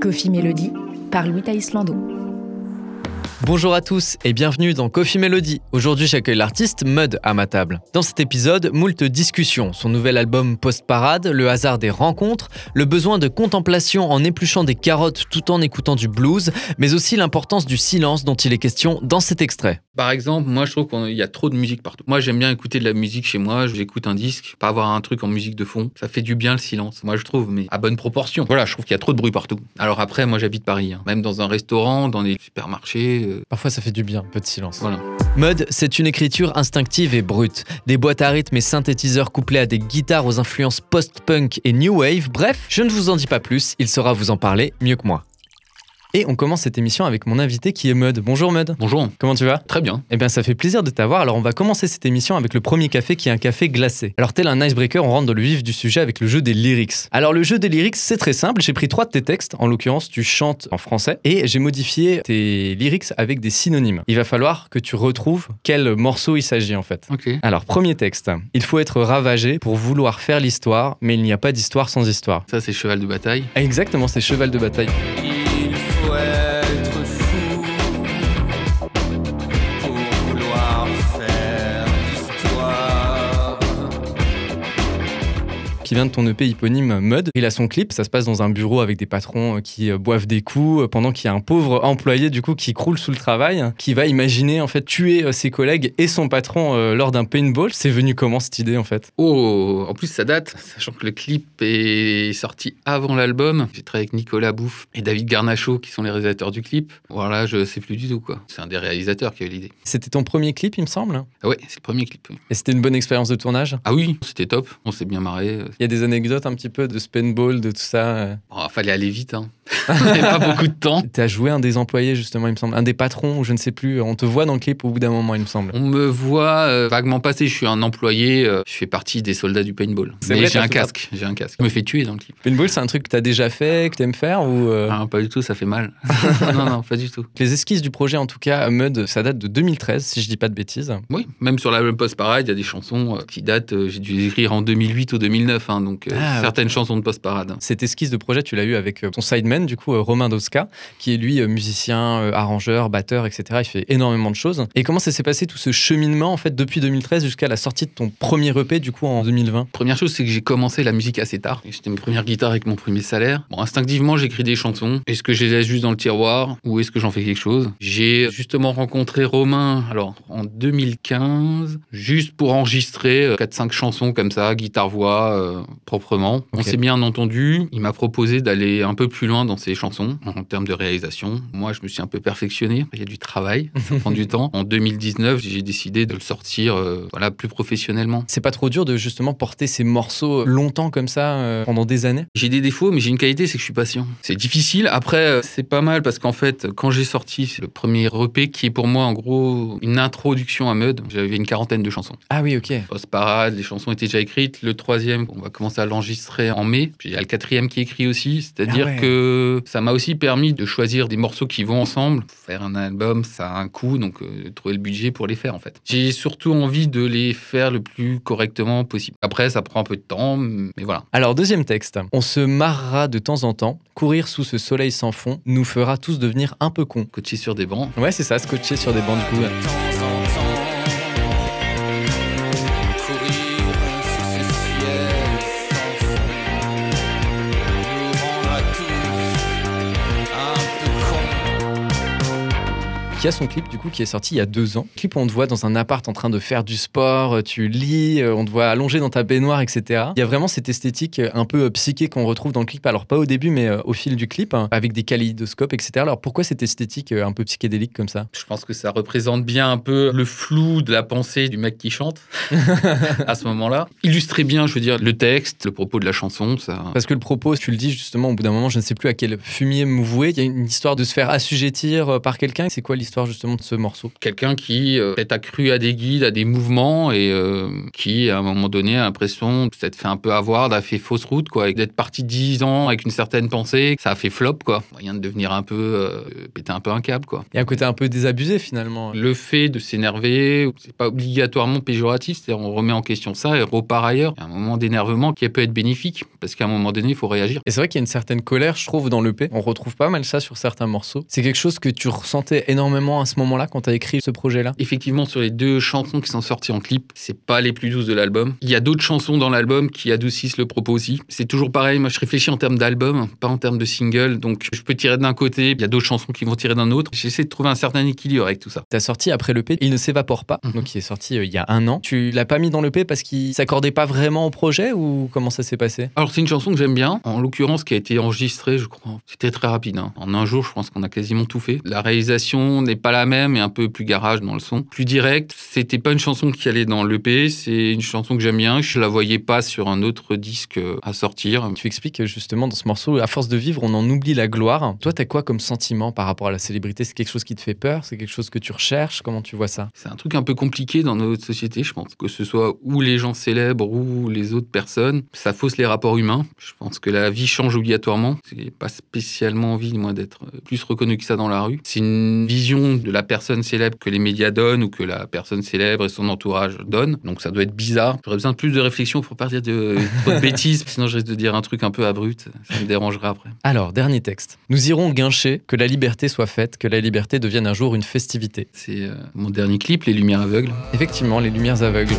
Coffee Melody par Louis Islando. Bonjour à tous et bienvenue dans Coffee Melody. Aujourd'hui, j'accueille l'artiste Mud à ma table. Dans cet épisode, moult discussions, son nouvel album Post-Parade, le hasard des rencontres, le besoin de contemplation en épluchant des carottes tout en écoutant du blues, mais aussi l'importance du silence dont il est question dans cet extrait. Par exemple, moi je trouve qu'il y a trop de musique partout. Moi j'aime bien écouter de la musique chez moi, j'écoute un disque, pas avoir un truc en musique de fond. Ça fait du bien le silence, moi je trouve, mais à bonne proportion. Voilà, je trouve qu'il y a trop de bruit partout. Alors après, moi j'habite Paris, hein. même dans un restaurant, dans des supermarchés. Parfois, ça fait du bien, un peu de silence. voilà. Mud, c'est une écriture instinctive et brute. Des boîtes à rythme et synthétiseurs couplés à des guitares aux influences post-punk et new wave. Bref, je ne vous en dis pas plus, il saura vous en parler mieux que moi. Et on commence cette émission avec mon invité qui est Mud. Bonjour Mud. Bonjour. Comment tu vas? Très bien. Eh bien, ça fait plaisir de t'avoir. Alors, on va commencer cette émission avec le premier café qui est un café glacé. Alors, tel un icebreaker, on rentre dans le vif du sujet avec le jeu des lyrics. Alors, le jeu des lyrics, c'est très simple. J'ai pris trois de tes textes. En l'occurrence, tu chantes en français et j'ai modifié tes lyrics avec des synonymes. Il va falloir que tu retrouves quel morceau il s'agit en fait. Ok. Alors, premier texte. Il faut être ravagé pour vouloir faire l'histoire, mais il n'y a pas d'histoire sans histoire. Ça c'est cheval de bataille. Exactement, c'est cheval de bataille. Il qui vient de ton EP éponyme Mud. Il a son clip, ça se passe dans un bureau avec des patrons euh, qui euh, boivent des coups, euh, pendant qu'il y a un pauvre employé du coup qui croule sous le travail, qui va imaginer en fait tuer ses collègues et son patron lors d'un paintball. C'est venu comment cette idée en fait? Oh, en plus ça date, sachant que le clip est sorti avant l'album. J'ai travaillé avec Nicolas Bouffe et David Garnacho qui sont les réalisateurs du clip. Voilà, je sais plus du tout quoi. C'est un des réalisateurs qui a eu l'idée. C'était ton premier clip, il me semble? Ah ouais, c'est le premier clip. oui. Et c'était une bonne expérience de tournage? Ah oui, c'était top. On s'est bien marré. Il y a des anecdotes un petit peu de ce paintball, de tout ça. Oh, fallait aller vite. Hein. On n'avait pas beaucoup de temps. T'as joué un des employés justement, il me semble, un des patrons, ou je ne sais plus. On te voit dans le clip au bout d'un moment, il me semble. On me voit euh, vaguement passer. Je suis un employé. euh, je fais partie des soldats du paintball. Mais j'ai un casque. J'ai un casque. Je me fais tuer dans le clip. Paintball, c'est un truc que t'as déjà fait, que t'aimes faire ou euh, Ah, pas du tout, ça fait mal. non, non, pas du tout. Les esquisses du projet, en tout cas, Mud, ça date de 2013, si je dis pas de bêtises. Oui, même sur l'album Post-Parade, il y a des chansons qui datent, j'ai dû les écrire en 2008 ou 2009, donc euh, Ah, certaines chansons de Post-Parade. Cette esquisse de projet, tu l'as eu avec euh, ton sideman, du coup, euh, Romain Dosca, qui est lui musicien, arrangeur, batteur, etc. Il fait énormément de choses. Et comment ça s'est passé tout ce cheminement, en fait, depuis 2013 jusqu'à la sortie de ton premier EP, du coup, en 2020 Première chose, c'est que j'ai commencé la musique assez tard. J'étais mes premières guitares avec mon premier salaire. Bon, instinctivement, j'écris des chansons. Est-ce que je les laisse juste dans le tiroir ou est-ce que j'en fais quelque chose? J'ai justement rencontré Romain, alors en 2015, juste pour enregistrer euh, 4-5 chansons comme ça, guitare-voix, euh, proprement. On s'est bien entendu. Il m'a proposé d'aller un peu plus loin dans ses chansons en termes de réalisation. Moi, je me suis un peu perfectionné. Il y a du travail, ça prend du temps. En 2019, j'ai décidé de le sortir euh, voilà, plus professionnellement. C'est pas trop dur de justement porter ces morceaux longtemps comme ça, euh, pendant des années? J'ai des défauts, mais j'ai une qualité, c'est que je suis patient. C'est difficile. Après, euh, c'est pas mal parce qu'en fait, quand j'ai sorti le premier EP, qui est pour moi en gros une introduction à Mud, j'avais une quarantaine de chansons. Ah oui, ok. Post-parade, les chansons étaient déjà écrites. Le troisième, on va commencer à l'enregistrer en mai. Puis il y a le quatrième qui écrit aussi. C'est-à-dire Ah ouais. que ça m'a aussi permis de choisir des morceaux qui vont ensemble. Faire un album, ça a un coût, donc euh, trouver le budget pour les faire en fait. J'ai surtout envie de les faire le plus correctement possible. Après, ça prend un peu de temps, mais voilà. Alors, deuxième texte. On se marrera de temps en temps. Courir sous ce soleil sans fond nous fera tous devenir un peu cons. Coaché sur des bancs. Ouais, c'est ça, scotché sur des bancs du coup. De qui a son clip du coup qui est sorti il y a deux ans. Clip où on te voit dans un appart en train de faire du sport, euh, tu lis, euh, on te voit allongé dans ta baignoire, etc. Il y a vraiment cette esthétique euh, un peu psyché qu'on retrouve dans le clip. Alors pas au début, mais au fil du clip, hein, avec des kaléidoscopes, etc. Alors pourquoi cette esthétique un peu psychédélique comme ça? Je pense que ça représente bien un peu le flou de la pensée du mec qui chante à ce moment-là. Illustrer bien, je veux dire, le texte, le propos de la chanson, ça. Parce que le propos, tu le dis justement, au bout d'un moment, je ne sais plus à quel fumier me vouer. Il y a une histoire de se faire assujettir par quelqu'un. C'est quoi l'histoire l'histoire justement de ce morceau Quelqu'un qui euh, peut-être a cru à des guides, à des mouvements et euh, qui, à un moment donné, a l'impression de s'être fait un peu avoir, d'avoir fait fausse route, quoi, et d'être parti 10 ans avec une certaine pensée. Ça a fait flop, quoi. Moyen de devenir un peu, euh, péter un peu un câble, quoi. Il y a un côté un peu désabusé finalement. Le fait de s'énerver, c'est pas obligatoirement péjoratif, c'est-à-dire on remet en question ça et repart ailleurs. Il y a un moment d'énervement qui peut être bénéfique, parce qu'à un moment donné, il faut réagir. Et c'est vrai qu'il y a une certaine colère, je trouve, dans l'EP. On retrouve pas mal ça sur certains morceaux. C'est quelque chose que tu ressentais énormément à ce moment-là quand tu as écrit ce projet-là Effectivement, sur les deux chansons qui sont sorties en clip, c'est pas les plus douces de l'album. Il y a d'autres chansons dans l'album qui adoucissent le propos aussi. C'est toujours pareil, moi je réfléchis en termes d'album, pas en termes de single. Donc je peux tirer d'un côté, il y a d'autres chansons qui vont tirer d'un autre. J'essaie de trouver un certain équilibre avec tout ça. T'as sorti après l'EP, il ne s'évapore pas, Mhm. donc il est sorti euh, il y a un an. Tu l'as pas mis dans l'EP parce qu'il s'accordait pas vraiment au projet ou comment ça s'est passé? Alors c'est une chanson que j'aime bien, en l'occurrence qui a été enregistrée, je crois. C'était très rapide. hein. En un jour, je pense qu'on a quasiment tout fait. La réalisation n'est pas la même et un peu plus garage dans le son. Plus direct, c'était pas une chanson qui allait dans l'EP, c'est une chanson que j'aime bien. Je la voyais pas sur un autre disque euh, à sortir. Tu expliques que justement dans ce morceau, à force de vivre, on en oublie la gloire. Toi, t'as quoi comme sentiment par rapport à la célébrité? C'est quelque chose qui te fait peur? C'est quelque chose que tu recherches? Comment tu vois ça? C'est un truc un peu compliqué dans notre société, je pense. Que ce soit ou les gens célèbres ou les autres personnes, ça fausse les rapports humains. Je pense que la vie change obligatoirement. J'ai pas spécialement envie, moi, d'être euh, plus reconnu que ça dans la rue. C'est une vision de la personne célèbre que les médias donnent ou que la personne célèbre et son entourage donnent. Donc ça doit être bizarre. J'aurais besoin de plus de réflexion pour pas dire de, trop de bêtises. Sinon, je risque de dire un truc un peu abrupt. Ça me dérangerait après. Alors, dernier texte. Nous irons guincher, que la liberté soit faite, que la liberté devienne un jour une festivité. C'est euh, mon dernier clip, Les Lumières Aveugles. Effectivement, les lumières aveugles.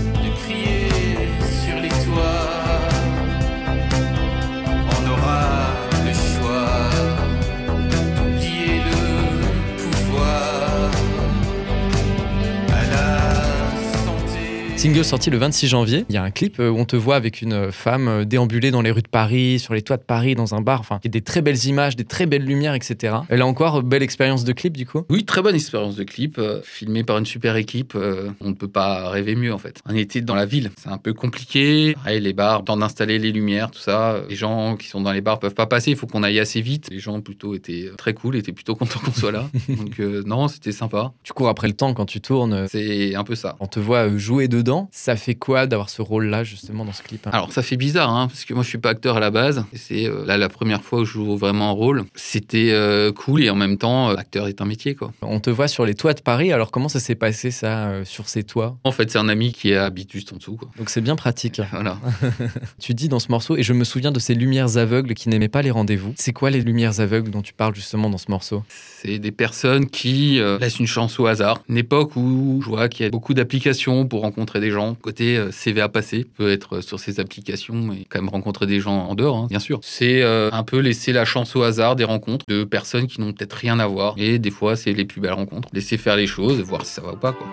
Single sorti le 26 janvier. Il y a un clip euh, où on te voit avec une femme euh, déambuler dans les rues de Paris, sur les toits de Paris, dans un bar. Enfin, il y a des très belles images, des très belles lumières, etc. Et là encore, euh, belle expérience de clip du coup? Oui, très bonne expérience de clip, filmé par une super équipe. on ne peut pas rêver mieux en fait. On était dans la ville, c'est un peu compliqué. Pareil, les bars, temps d'installer les lumières, tout ça. Les gens qui sont dans les bars peuvent pas passer, il faut qu'on aille assez vite. Les gens plutôt étaient très cool, étaient plutôt contents qu'on soit là. Donc euh, non, c'était sympa. Tu cours après le temps quand tu tournes. C'est un peu ça. On te voit jouer dedans. Ça fait quoi d'avoir ce rôle-là justement dans ce clip hein? Alors ça fait bizarre, hein, parce que moi je suis pas acteur à la base. C'est euh, là la première fois où je joue vraiment un rôle. C'était euh, cool et en même temps, euh, acteur est un métier quoi. On te voit sur les toits de Paris. Alors comment ça s'est passé ça sur ces toits? En fait, c'est un ami qui habite juste en dessous. Quoi. Donc c'est bien pratique. Voilà. Tu dis dans ce morceau, et je me souviens de ces lumières aveugles qui n'aimaient pas les rendez-vous. C'est quoi les lumières aveugles dont tu parles justement dans ce morceau? C'est des personnes qui laissent une chance au hasard. Une époque où je vois qu'il y a beaucoup d'applications pour rencontrer des gens. Côté euh, CV à passer, peut être sur ces applications et quand même rencontrer des gens en dehors, hein, bien sûr. C'est euh, un peu laisser la chance au hasard des rencontres de personnes qui n'ont peut-être rien à voir. Et des fois, c'est les plus belles rencontres. Laisser faire les choses, voir si ça va ou pas. Quoi.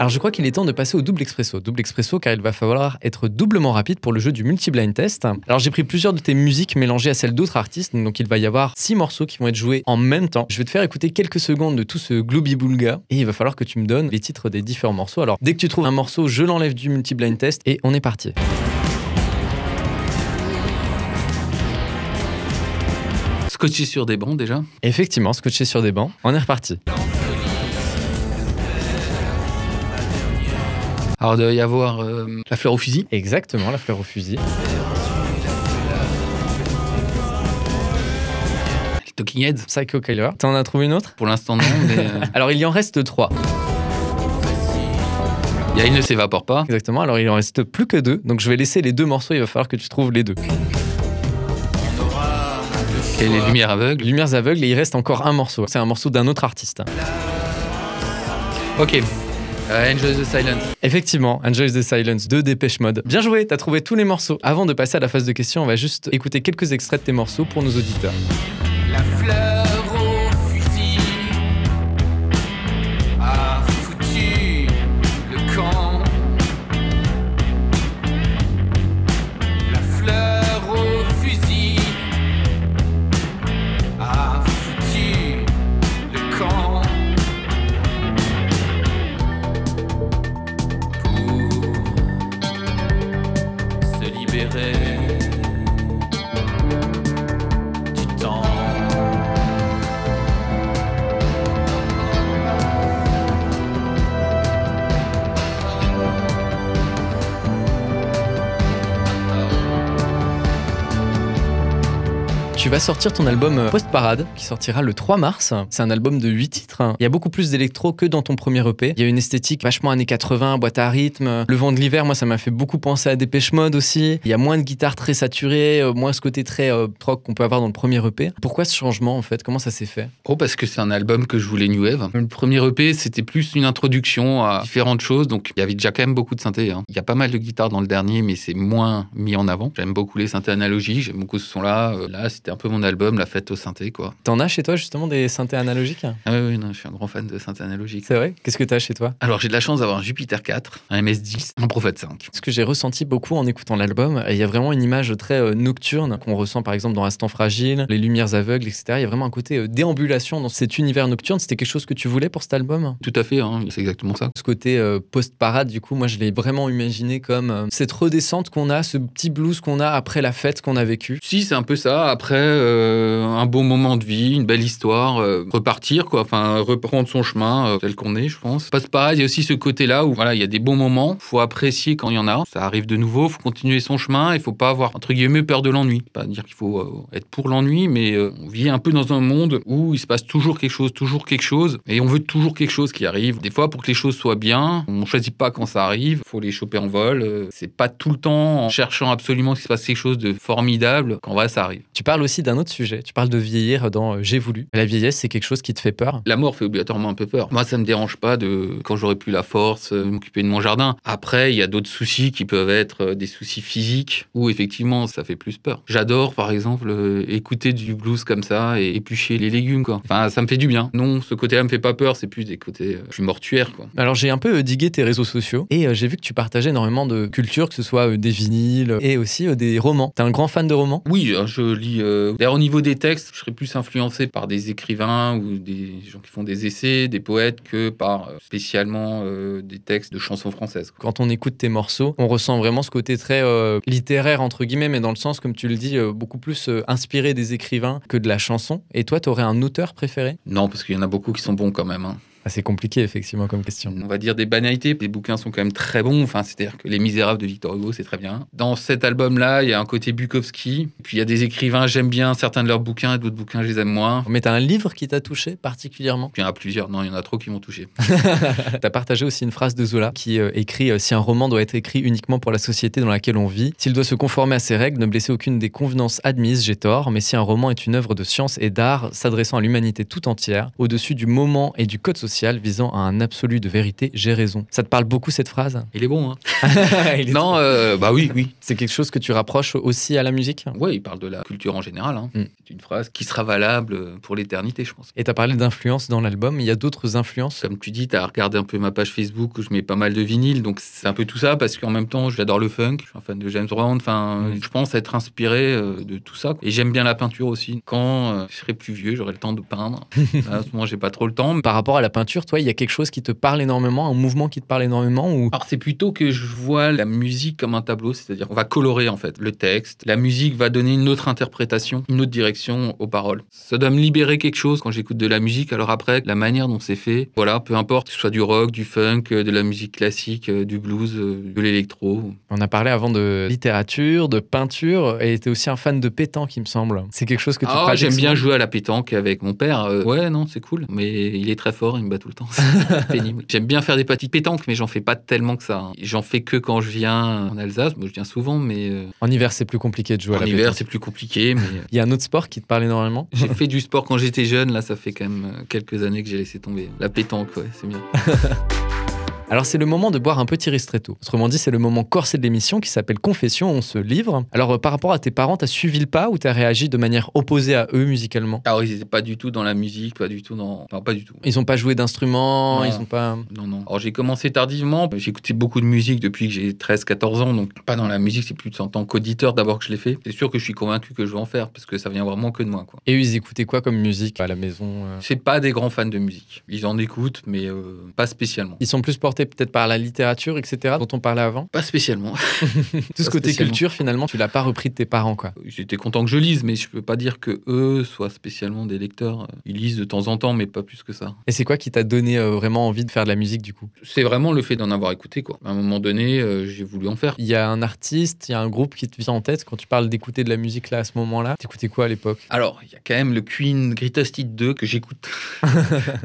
Alors je crois qu'il est temps de passer au double expresso. Double expresso car il va falloir être doublement rapide pour le jeu du multi-blind test. Alors j'ai pris plusieurs de tes musiques mélangées à celles d'autres artistes, donc il va y avoir six morceaux qui vont être joués en même temps. Je vais te faire écouter quelques secondes de tout ce gloubi-boulga et il va falloir que tu me donnes les titres des différents morceaux. Alors dès que tu trouves un morceau, je l'enlève du multi-blind test et on est parti. Scotché sur des bancs déjà? Effectivement, scotché sur des bancs, on est reparti. Alors, il doit y avoir euh, la fleur au fusil. Exactement, la fleur au fusil. Les Talking Heads. Psycho Killer. T'en as trouvé une autre? Pour l'instant, non, mais euh, Alors il y en reste trois. il y a Il ne s'évapore pas. Exactement, alors il en reste plus que deux, donc je vais laisser les deux morceaux, il va falloir que tu trouves les deux. Et les lumières aveugles. Lumières aveugles et il reste encore un morceau. C'est un morceau d'un autre artiste. Ok. Euh, Enjoy the Silence. Effectivement, Enjoy the Silence de Dépêche Mode. Bien joué, t'as trouvé tous les morceaux. Avant de passer à la phase de questions, on va juste écouter quelques extraits de tes morceaux pour nos auditeurs. Tu vas sortir ton album euh, Post Parade qui sortira le 3 mars. C'est un album de 8 titres. Il y a beaucoup plus d'électro que dans ton premier EP. Il y a une esthétique vachement années 80, boîte à rythme. Le vent de l'hiver, moi, ça m'a fait beaucoup penser à Dépêche Mode aussi. Il y a moins de guitare très saturée, euh, moins ce côté très euh, rock qu'on peut avoir dans le premier EP. Pourquoi ce changement en fait? Comment ça s'est fait? Oh, parce que c'est un album que je voulais New Wave. Le premier EP, c'était plus une introduction à différentes choses. Donc, il y avait déjà quand même beaucoup de synthé. hein. Il y a pas mal de guitares dans le dernier, mais c'est moins mis en avant. J'aime beaucoup les synthés analogiques. J'aime beaucoup ce son-là. Euh, Là, c'était un peu mon album, la fête au synthé, quoi. T'en as chez toi justement des synthés analogiques? Ah oui, oui, non, je suis un grand fan de synthé analogique. C'est vrai? Qu'est-ce que t'as chez toi? Alors, j'ai de la chance d'avoir un Jupiter 4, un MS10, un Prophet 5. Ce que j'ai ressenti beaucoup en écoutant l'album, il y a vraiment une image très euh, nocturne qu'on ressent par exemple dans Instant Fragile, Les Lumières Aveugles, etc. Il y a vraiment un côté euh, déambulation dans cet univers nocturne. C'était quelque chose que tu voulais pour cet album? Tout à fait, hein, c'est exactement ça. Ce côté euh, post-parade, du coup, moi je l'ai vraiment imaginé comme euh, cette redescente qu'on a, ce petit blues qu'on a après la fête qu'on a vécue. Si, c'est un peu ça. Après, euh, un beau moment de vie, une belle histoire, euh, repartir, quoi. Enfin, reprendre son chemin euh, tel qu'on est, je pense. Passe pareil, il y a aussi ce côté-là où, voilà, il y a des bons moments. faut apprécier quand il y en a. Ça arrive de nouveau, faut continuer son chemin. Il faut pas avoir, entre guillemets, peur de l'ennui. Pas dire qu'il faut être pour l'ennui, mais on vit un peu dans un monde où il se passe toujours quelque chose, toujours quelque chose. Et on veut toujours quelque chose qui arrive. Des fois, pour que les choses soient bien, on choisit pas quand ça arrive. faut les choper en vol. C'est pas tout le temps en cherchant absolument qu'il se passe quelque chose de formidable qu'en vrai, ça arrive. Tu parles d'un autre sujet. Tu parles de vieillir dans euh, J'ai voulu. La vieillesse, c'est quelque chose qui te fait peur. La mort fait obligatoirement un peu peur. Moi, ça me dérange pas de quand j'aurai plus la force euh, de m'occuper de mon jardin. Après, il y a d'autres soucis qui peuvent être euh, des soucis physiques où effectivement ça fait plus peur. J'adore par exemple écouter du blues comme ça et éplucher les légumes quoi. Enfin, ça me fait du bien. Non, ce côté-là me fait pas peur, c'est plus des côtés euh, plus mortuaires quoi. Alors j'ai un peu digué tes réseaux sociaux et j'ai vu que tu partageais énormément de culture, que ce soit des vinyles et aussi des romans. T'es un grand fan de romans? Oui, je lis. euh, D'ailleurs, au niveau des textes, je serais plus influencé par des écrivains ou des gens qui font des essais, des poètes, que par euh, spécialement euh, des textes de chansons françaises. quoi. Quand on écoute tes morceaux, on ressent vraiment ce côté très euh, littéraire, entre guillemets, mais dans le sens, comme tu le dis, euh, beaucoup plus inspiré des écrivains que de la chanson. Et toi, t'aurais un auteur préféré? Non, parce qu'il y en a beaucoup qui sont bons quand même. hein. C'est compliqué, effectivement, comme question. On va dire des banalités. Les bouquins sont quand même très bons. Enfin, c'est-à-dire que Les Misérables de Victor Hugo, c'est très bien. Dans cet album-là, il y a un côté Bukowski. Puis il y a des écrivains, j'aime bien certains de leurs bouquins et d'autres bouquins, je les aime moins. Mais t'as un livre qui t'a touché particulièrement? Il y en a plusieurs. Non, il y en a trop qui m'ont touché. T'as partagé aussi une phrase de Zola qui euh, écrit euh, Si un roman doit être écrit uniquement pour la société dans laquelle on vit, s'il doit se conformer à ses règles, ne blesser aucune des convenances admises, j'ai tort. Mais si un roman est une œuvre de science et d'art s'adressant à l'humanité tout entière, au-dessus du moment et du code social visant à un absolu de vérité, j'ai raison. Ça te parle beaucoup cette phrase? Il est bon, hein est- Non, euh, bah oui, oui. C'est quelque chose que tu rapproches aussi à la musique? Ouais, il parle de la culture en général. hein. Mm. C'est une phrase qui sera valable pour l'éternité, je pense. Et t'as parlé d'influence dans l'album, il y a d'autres influences? Comme tu dis, tu as regardé un peu ma page Facebook où je mets pas mal de vinyles, donc c'est un peu tout ça parce qu'en même temps, j'adore le funk, je suis un fan de James Brown, enfin, Mm. je pense être inspiré euh, de tout ça. Et j'aime bien la peinture aussi. Quand euh, je serai plus vieux, j'aurai le temps de peindre. En ce moment, j'ai pas trop le temps. Par rapport à la peinture, toi, il y a quelque chose qui te parle énormément, un mouvement qui te parle énormément ou Alors c'est plutôt que je vois la musique comme un tableau, c'est-à-dire on va colorer en fait le texte. La musique va donner une autre interprétation, une autre direction aux paroles. Ça doit me libérer quelque chose quand j'écoute de la musique. Alors après, la manière dont c'est fait, voilà, peu importe, que ce soit du rock, du funk, euh, de la musique classique, euh, du blues, euh, de l'électro. On a parlé avant de littérature, de peinture, et t'es aussi un fan de pétanque, il me semble. C'est quelque chose que tu Ah, j'aime bien jouer à la pétanque avec mon père. Ouais, non, c'est cool. Mais il est très fort, il me tout le temps. C'est pénible. J'aime bien faire des parties de pétanque, mais j'en fais pas tellement que ça. hein. J'en fais que quand je viens en Alsace. Moi, je viens souvent, mais euh, En hiver, c'est plus compliqué de jouer à en la hiver, pétanque. c'est plus compliqué. Mais euh, Il y a un autre sport qui te parle énormément? J'ai fait du sport quand j'étais jeune. Là, ça fait quand même euh, quelques années que j'ai laissé tomber. La pétanque, ouais, c'est bien. Alors c'est le moment de boire un petit ristretto. Autrement dit, c'est le moment corsé de l'émission qui s'appelle Confession, on se livre. Alors euh, par rapport à tes parents, t'as suivi le pas ou t'as réagi de manière opposée à eux musicalement? Alors, ils étaient pas du tout dans la musique, pas du tout dans. Enfin, pas du tout. Ils ont pas joué d'instruments, ils ont pas... Non, non. Alors, j'ai commencé tardivement. Écouté beaucoup de musique depuis que j'ai 13-14 ans. Donc, pas dans la musique, c'est plus en tant qu'auditeur d'abord que je l'ai fait. C'est sûr que je suis convaincu que je vais en faire parce que ça vient vraiment que de moi, quoi. Et eux, ils écoutaient quoi comme musique à la maison euh? C'est pas des grands fans de musique. Ils en écoutent, mais euh, pas spécialement. Ils sont plus portés peut-être par la littérature, etc., dont on parlait avant Pas spécialement. Tout ce côté culture, finalement, tu l'as pas repris de tes parents, quoi. J'étais content que je lise, mais je peux pas dire que eux soient spécialement des lecteurs. Ils lisent de temps en temps, mais pas plus que ça. Et c'est quoi qui t'a donné euh, vraiment envie de faire de la musique, du coup? C'est vraiment le fait d'en avoir écouté, quoi. À un moment donné, euh, j'ai voulu en faire. Il y a un artiste, il y a un groupe qui te vient en tête quand tu parles d'écouter de la musique là à ce moment-là? T'écoutais quoi à l'époque? Alors, il y a quand même le Queen Greatest Hit 2 que j'écoute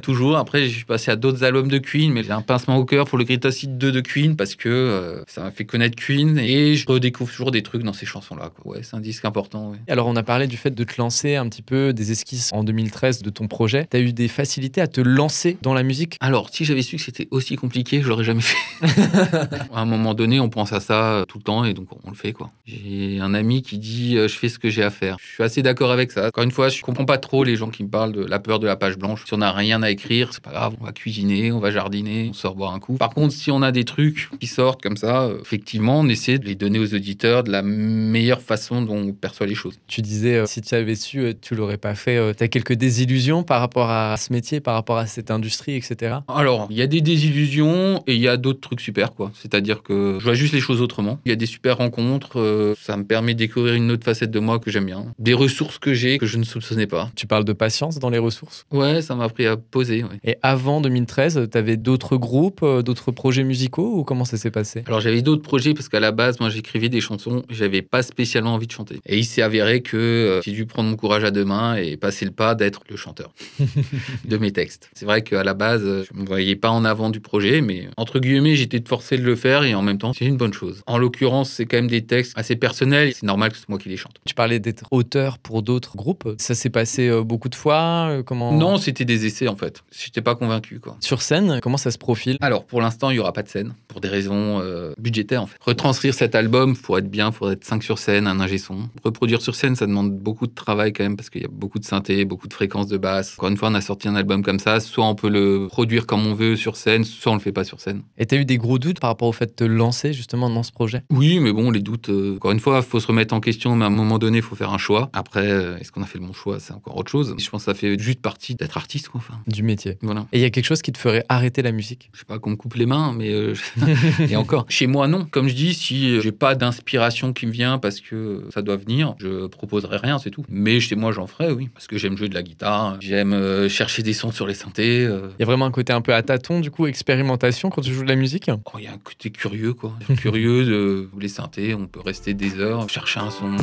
toujours. Après, je suis passé à d'autres albums de Queen, mais j'ai un pincement au cœur pour le Greatest Hit 2 de Queen parce que euh, ça m'a fait connaître Queen et je redécouvre toujours des trucs dans ces chansons-là. Ouais, c'est un disque important. ouais. Alors, on a parlé du fait de te lancer un petit peu des esquisses en 2013 de ton projet. T'as eu des facilités à te lancer dans la musique? Alors, si j'avais su que c'était aussi compliqué, je l'aurais jamais fait. à un moment donné, on pense à ça euh, tout le temps et donc on le fait quoi. J'ai un ami qui dit euh, je fais ce que j'ai à faire. Je suis assez d'accord avec ça. Encore une fois, je comprends pas trop les gens qui me parlent de la peur de la page blanche. Si on n'a rien à écrire, c'est pas grave, on va cuisiner, on va jardiner, on sort boire un coup. Par contre, si on a des trucs qui sortent comme ça, effectivement, on essaie de les donner aux auditeurs de la meilleure façon dont on perçoit les choses. Tu disais, euh, si tu avais su, euh, tu l'aurais pas fait. Euh, T'as quelques désillusions par rapport à ce métier, par rapport à cette industrie, etc. Alors, il y a des désillusions et il y a d'autres trucs super, quoi. C'est-à-dire que je vois juste les choses autrement. Il y a des super rencontres, euh, ça me permet de découvrir une autre facette de moi que j'aime bien. Des ressources que j'ai que je ne soupçonnais pas. Tu parles de patience dans les ressources? Ouais, ça m'a appris à poser, ouais. Et avant 2013, tu avais d'autres groupes, d'autres projets musicaux ou comment ça s'est passé? Alors j'avais d'autres projets parce qu'à la base, moi j'écrivais des chansons, j'avais pas spécialement envie de chanter. Et il s'est avéré que euh, j'ai dû prendre mon courage à deux mains et passer le pas d'être le chanteur de mes textes. C'est vrai qu'à la base, euh, je me voyais pas en avant du projet, mais entre guillemets, j'étais forcé de le faire et en même temps, c'est une bonne chose. En l'occurrence, c'est quand même des textes assez personnels, c'est normal que c'est moi qui les chante. Tu parlais d'être auteur pour d'autres groupes. Ça s'est passé euh, beaucoup de fois euh, Comment? Non, c'était des essais en fait. J'étais pas convaincu quoi. Sur scène, comment ça se profile? Alors pour l'instant, il y aura pas de scène pour des raisons euh, budgétaires en fait. Retranscrire cet album, pour être bien, faut être 5 sur scène, un ingé son. Reproduire sur scène, ça demande beaucoup de travail quand même parce qu'il y a beaucoup de synthé, beaucoup de fréquences de basse. Encore une fois, on a sorti un album comme ça, soit on peut le produire comme on veut sur scène, soit on le fait pas sur scène. Et t'as eu des gros doutes par rapport au fait de te lancer justement dans ce projet? Oui, mais bon, les doutes, euh, encore une fois, faut se remettre en question, mais à un moment donné, il faut faire un choix. Après, euh, est-ce qu'on a fait le bon choix? C'est encore autre chose. Je pense que ça fait juste partie d'être artiste, quoi. Enfin, du métier voilà. Et il y a quelque chose qui te ferait arrêter la musique? Je sais pas me coupe les mains, mais euh, et encore. Chez moi, non. Comme je dis, si j'ai pas d'inspiration qui me vient parce que ça doit venir, je proposerai rien, c'est tout. Mais chez moi, j'en ferai, oui, parce que j'aime jouer de la guitare, j'aime euh, chercher des sons sur les synthés. euh. Il y a vraiment un côté un peu à tâtons, du coup, expérimentation quand tu joues de la musique? Oh, Il y a un côté curieux, quoi. curieux de les synthés, on peut rester des heures, chercher un son.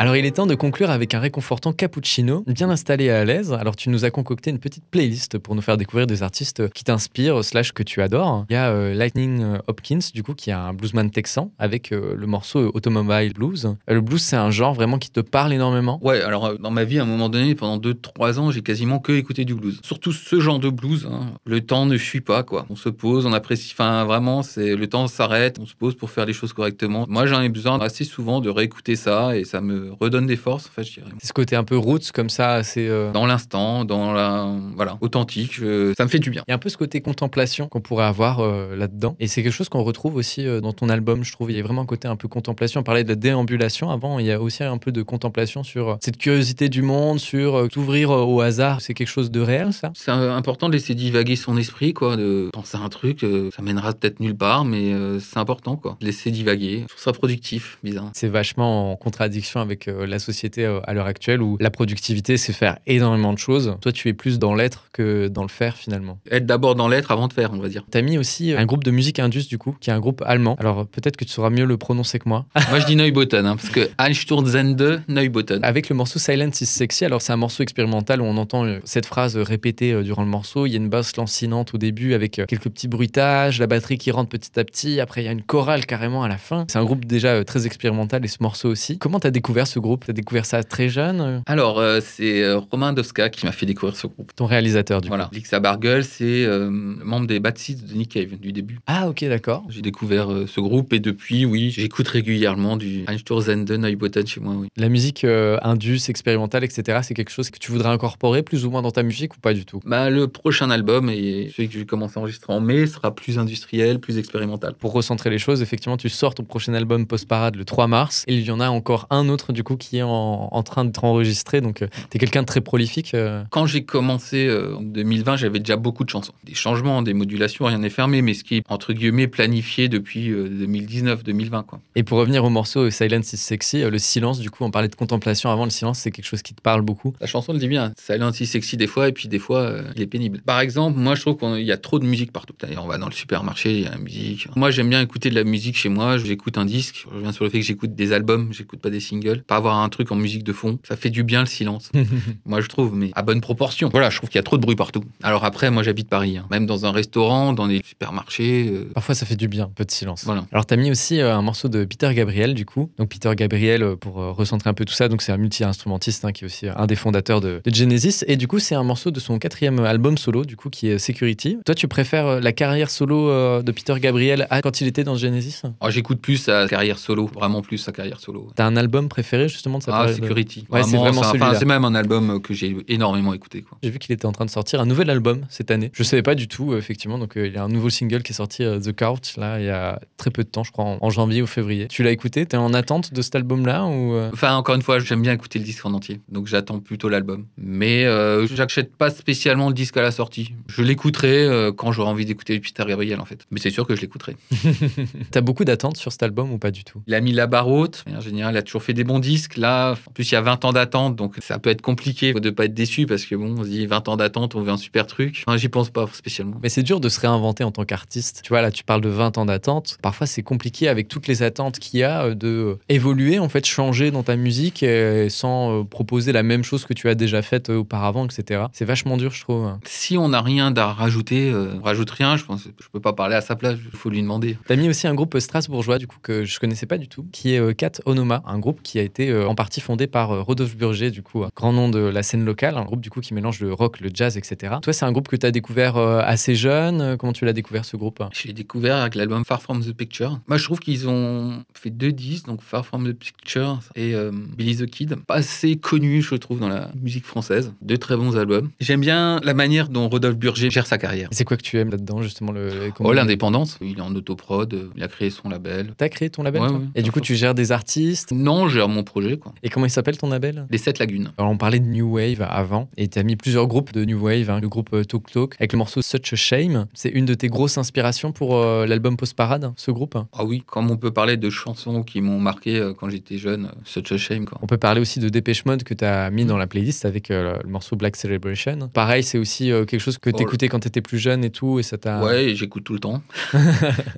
Alors il est temps de conclure avec un réconfortant cappuccino, bien installé à l'aise. Alors tu nous as concocté une petite playlist pour nous faire découvrir des artistes qui t'inspirent, slash que tu adores. Il y a euh, Lightning euh, Hopkins, du coup, qui est un bluesman texan, avec euh, le morceau Automobile Blues. Le blues, c'est un genre vraiment qui te parle énormément? Ouais, alors dans ma vie, à un moment donné, pendant 2-3 ans, j'ai quasiment que écouté du blues. Surtout ce genre de blues. hein. Le temps ne fuit pas, quoi. On se pose, on apprécie. Enfin, vraiment, c'est le temps s'arrête, on se pose pour faire les choses correctement. Moi, j'en ai besoin assez souvent de réécouter ça et ça me redonne des forces, en fait, je dirais. C'est ce côté un peu roots, comme ça, assez... euh, Dans l'instant, dans la. Voilà, authentique, je- ça me fait du bien. Il y a un peu ce côté contemplation qu'on pourrait avoir euh, là-dedans. Et c'est quelque chose qu'on retrouve aussi euh, dans ton album, je trouve. Il y a vraiment un côté un peu contemplation. On parlait de la déambulation avant. Il y a aussi un peu de contemplation sur cette curiosité du monde, sur s'ouvrir euh, au hasard. C'est quelque chose de réel, ça? C'est important de laisser divaguer son esprit, quoi, de penser à un truc, ça mènera peut-être nulle part, mais c'est important, quoi. Laisser divaguer. Je trouve ça productif, bizarre. C'est vachement en contradiction avec euh, la société euh, à l'heure actuelle où la productivité, c'est faire énormément de choses. Toi, tu es plus dans l'être que dans le faire finalement. Être d'abord dans l'être avant de faire, on va dire. T'as mis aussi un groupe de musique indus, du coup, qui est un groupe allemand. Alors peut-être que tu sauras mieux le prononcer que moi. Moi, je dis Neubotten, hein, parce que Einsturzende Neubotten. Avec le morceau Silence is Sexy, alors c'est un morceau expérimental où on entend euh, cette phrase répétée euh, durant le morceau. Il y a une basse lancinante au début avec euh, quelques petits bruitages, la batterie qui rentre petit à petit. Après, il y a une chorale carrément à la fin. C'est un groupe déjà euh, très expérimental et ce morceau aussi. Comment t'as découvert ce groupe? T'as découvert ça très jeune? Alors, euh, c'est euh, Romain Dovska qui m'a fait découvrir ce groupe. Ton réalisateur, du Voilà. coup. Lixa Bargel, c'est euh, membre des Bad Seeds de Nick Cave du début. Ah, ok, d'accord. J'ai découvert euh, ce groupe et depuis, oui, j'écoute régulièrement du Einsturzende Neubotten chez moi, oui. La musique indus, expérimentale, etc., c'est quelque chose que tu voudrais incorporer plus ou moins dans ta musique ou pas du tout? Bah, le prochain album, et celui que je vais commencer à enregistrer en mai, sera plus industriel, plus expérimental. Pour recentrer les choses, effectivement, tu sors ton prochain album post-parade le 3 mars. Et il y en a encore un autre du coup, qui est en, en train d'être enregistré. Donc, tu es quelqu'un de très prolifique. euh. Quand j'ai commencé euh, en 2020, j'avais déjà beaucoup de chansons. Des changements, des modulations, rien n'est fermé, mais ce qui est entre guillemets planifié depuis 2019-2020. quoi. Et pour revenir au morceau euh, Silence is Sexy, euh, le silence, du coup, on parlait de contemplation avant. Le silence, c'est quelque chose qui te parle beaucoup. La chanson le dit bien, ça est si sexy des fois, et puis des fois, euh, il est pénible. Par exemple, moi je trouve qu'il y a trop de musique partout. D'ailleurs, on va dans le supermarché, il y a la musique. Moi j'aime bien écouter de la musique chez moi, j'écoute un disque, je reviens sur le fait que j'écoute des albums, j'écoute pas des singles. Pas avoir un truc en musique de fond, ça fait du bien le silence. moi je trouve, mais à bonne proportion. Voilà, je trouve qu'il y a trop de bruit partout. Alors après, moi j'habite Paris, hein. même dans un restaurant, dans des supermarchés. euh, Parfois, ça fait du bien, un peu de silence. Voilà. Alors, tu as mis aussi euh, un morceau de Peter Gabriel, du coup. Donc, Peter Gabriel, euh, pour recentrer un peu tout ça, donc c'est un multi-instrumentiste hein, qui est aussi un des fondateurs de, de Genesis. Et du coup, c'est un morceau de son quatrième album solo, du coup, qui est Security. Toi, tu préfères la carrière solo de Peter Gabriel à quand il était dans Genesis? Oh, j'écoute plus sa carrière solo, vraiment plus sa carrière solo. T'as un album préféré, justement, de sa Ah, Security. Ouais, c'est vraiment celui-là. C'est même un album que j'ai énormément écouté. J'ai vu qu'il était en train de sortir un nouvel album cette année. Je savais pas du tout, euh, effectivement. Donc, euh, il y a un nouveau single qui est sorti, euh, The Couch, là, il y a très peu de temps, je crois, en, janvier ou février. Tu l'as écouté? T'es en attente de cet album-là ou Enfin, encore une fois, j'aime bien écouter le disque en entier, donc j'attends plutôt l'album. Mais euh, j'achète pas spécialement le disque à la sortie. Je l'écouterai euh, quand j'aurai envie d'écouter Peter Gabriel, en fait. Mais c'est sûr que je l'écouterai. T'as beaucoup d'attentes sur cet album ou pas du tout? Il a mis la barre haute. En général, il a toujours fait des bons disques. Là, en plus, il y a 20 ans d'attente, donc ça peut être compliqué de pas être déçu parce que bon, on se dit 20 ans d'attente, on veut un super truc. Enfin, j'y pense pas spécialement. Mais c'est dur de se réinventer en tant qu'artiste. Tu vois, là, tu parles de 20 ans d'attente. Parfois, c'est compliqué avec toutes les attentes qu'il y a euh, de euh, évoluer, en fait, changer dans ta musique euh, sans proposer la même chose que tu as déjà faite auparavant, etc. C'est vachement dur, je trouve. Si on n'a rien à rajouter, on rajoute rien. Je pense, je peux pas parler à sa place. Il faut lui demander. T'as mis aussi un groupe strasbourgeois, du coup, que je connaissais pas du tout, qui est Cat Onoma, un groupe qui a été euh, en partie fondé par euh, Rodolphe Burger, du coup, grand nom de la scène locale, un groupe, du coup, qui mélange le rock, le jazz, etc. Toi, c'est un groupe que tu as découvert euh, assez jeune. Comment tu l'as découvert, ce groupe? Je l'ai découvert avec l'album Far From the Picture. Moi, je trouve qu'ils ont fait deux disques, donc Far From the Picture et euh, Billy the Kid. Pas assez connus, je trouve, dans la musique française. Deux très bons albums. J'aime bien la manière dont Rodolphe Burger gère sa carrière. C'est quoi que tu aimes là-dedans, justement le, Oh, l'indépendance. Il est en autoprod, il a créé son label. T'as créé ton label Ouais, toi? ouais. Et du coup, tu gères des artistes? Non, je gère mon projet, quoi. Et comment il s'appelle ton label? Les Sept Lagunes. Alors, on parlait de New Wave avant, et tu as mis plusieurs groupes de New Wave, hein, le groupe euh, Talk Talk, avec le morceau Such a Shame. C'est une de tes grosses inspirations pour euh, l'album Post Parade, ce groupe? Ah oui, comme on peut parler de chansons qui m'ont marqué euh, quand j'étais jeune, Such a Shame, quoi. On peut parler aussi de Dépêche Mode que tu as mis dans la playlist avec euh, le morceau Black Celebration. Pareil, c'est aussi quelque chose que Oh. t'écoutais quand t'étais plus jeune et tout, et ça t'a. Ouais, j'écoute tout le temps.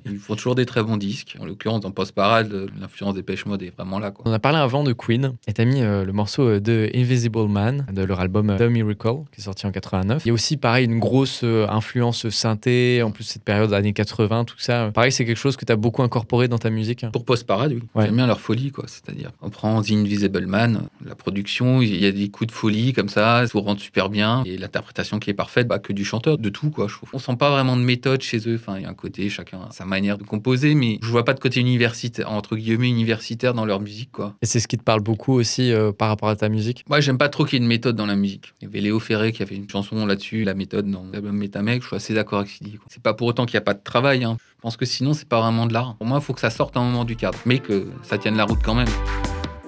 Ils font toujours des très bons disques. En l'occurrence, dans Post Parade, l'influence des Pêche Mode est vraiment là, quoi. On a parlé avant de Queen et t'as mis euh, le morceau euh, de Invisible Man de leur album euh, The Miracle qui est sorti en 89. Il y a aussi pareil une grosse euh, influence synthé, en plus cette période années 80, tout ça. Pareil, c'est quelque chose que t'as beaucoup incorporé dans ta musique. Pour Post Parade, oui. Ouais. J'aime bien leur folie, quoi. C'est-à-dire, on prend The Invisible Man, la production, il y a des coups de folie comme ça, ça vous rend super bien. Et l'interprétation qui est parfaite, bah, que du chanteur, de tout, quoi. Je trouve. On sent pas vraiment de méthode chez eux. Enfin, il y a un côté, chacun a sa manière de composer, mais je vois pas de côté universitaire, entre guillemets, universitaire dans leur musique, quoi. Et c'est ce qui te parle beaucoup aussi euh, par rapport à ta musique? Moi, j'aime pas trop qu'il y ait une méthode dans la musique. Il y avait Léo Ferré qui a fait une chanson là-dessus, la méthode dans l'album Metamec. Je suis assez d'accord avec ce qu'il dit. C'est pas pour autant qu'il n'y a pas de travail. hein. Je pense que sinon, c'est pas vraiment de l'art. Pour moi, il faut que ça sorte à un moment du cadre, mais que ça tienne la route quand même.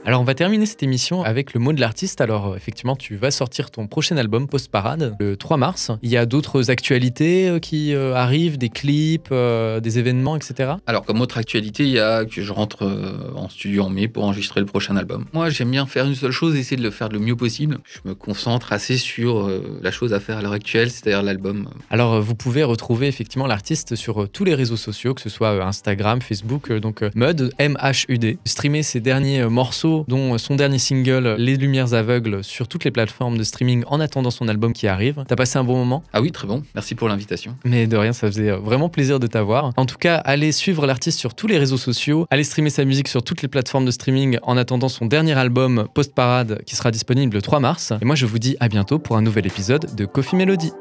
Alors on va terminer cette émission avec le mot de l'artiste. Alors euh, effectivement, tu vas sortir ton prochain album Post Parade le 3 mars. Il y a d'autres actualités euh, qui euh, arrivent, des clips, euh, des événements, etc. Alors, comme autre actualité, il y a que je rentre euh, en studio en mai pour enregistrer le prochain album. Moi, j'aime bien faire une seule chose, essayer de le faire le mieux possible. Je me concentre assez sur la chose à faire à l'heure actuelle, c'est-à-dire l'album. Alors, vous pouvez retrouver effectivement l'artiste sur tous les réseaux sociaux, que ce soit Instagram, Facebook, donc Mud, M-H-U-D. Streamer ses derniers euh, morceaux, dont euh, son dernier single, Les Lumières Aveugles, sur toutes les plateformes de streaming en attendant son album qui arrive. T'as passé un bon moment? Ah oui, très bon. Merci pour l'invitation. mais de rien, ça faisait euh, vraiment plaisir de t'avoir. En tout cas, allez suivre l'artiste sur tous les réseaux sociaux, allez streamer sa musique sur toutes les plateformes de streaming en attendant son dernier album Post Parade qui sera disponible le 3 mars. Et moi, je vous dis à bientôt pour un nouvel épisode de Coffee Melody.